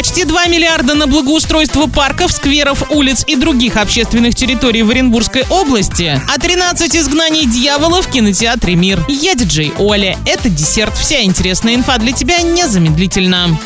Почти 2 миллиарда на благоустройство парков, скверов, улиц и других общественных территорий в Оренбургской области, а 13 изгнаний дьявола в кинотеатре «Мир». Я диджей Оля. Это десерт. Вся интересная инфа для тебя незамедлительно.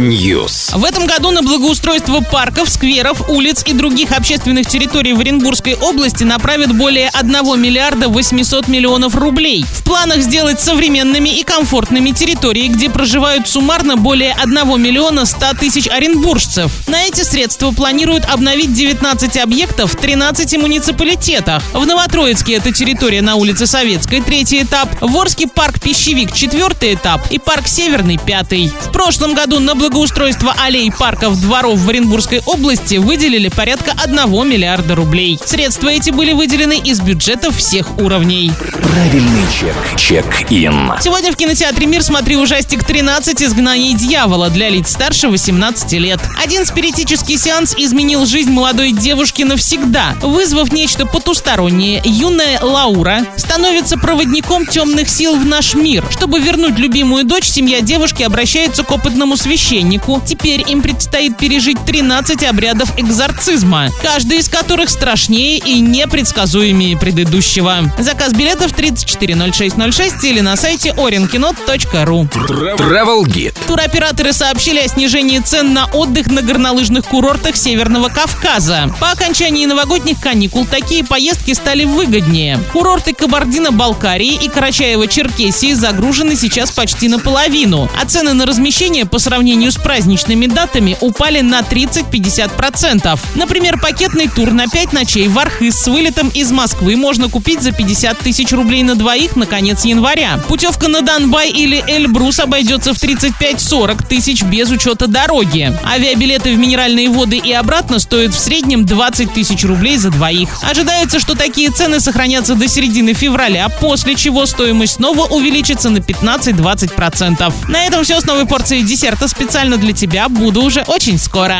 News. В этом году на благоустройство парков, скверов, улиц и других общественных территорий в Оренбургской области направят более 1 миллиарда 800 миллионов рублей. В планах сделать современными и комфортными территории, где проживают суммарно более 1 миллиона 100 тысяч оренбуржцев. На эти средства планируют обновить 19 объектов в 13 муниципалитетах. В Новотроицке это территория на улице Советской, третий этап, в Орске парк Пищевик, четвертый этап и парк Северный, пятый. В прошлом году на благоустройство аллей, парков, дворов в Оренбургской области выделили порядка 1 миллиарда рублей. Средства эти были выделены из бюджетов всех уровней. Правильный чек. Чек-ин. Сегодня в кинотеатре «Мир» смотри ужастик «13 изгнаний дьявола» для лиц старше 18 лет. Один спиритический сеанс изменил жизнь молодой девушки навсегда, вызвав нечто потустороннее. Юная Лаура становится проводником темных сил в наш мир. Чтобы вернуть любимую дочь, семья девушки обращается к опытному священнику. Теперь им предстоит пережить 13 обрядов экзорцизма, каждый из которых страшнее и непредсказуемее предыдущего. Заказ билетов 340606 или на сайте orinkino.ru. Travel Guide. Туроператоры сообщили о снижении цен на отдых на горнолыжных курортах Северного Кавказа. По окончании новогодних каникул такие поездки стали выгоднее. Курорты Кабардино-Балкарии и Карачаево-Черкесии загружены сейчас почти наполовину, а цены на размещение по сравнению с праздничными датами упали на 30-50%. Например, пакетный тур на 5 ночей в Архыз с вылетом из Москвы можно купить за 50 тысяч рублей на двоих на конец января. Путевка на Донбай или Эльбрус обойдется в 35-40 тысяч без учета дороги. Авиабилеты в минеральные воды и обратно стоят в среднем 20 тысяч рублей за двоих. Ожидается, что такие цены сохранятся до середины февраля, после чего стоимость снова увеличится на 15-20%. На этом все с новой порцией десерта специально для тебя. Буду уже очень скоро.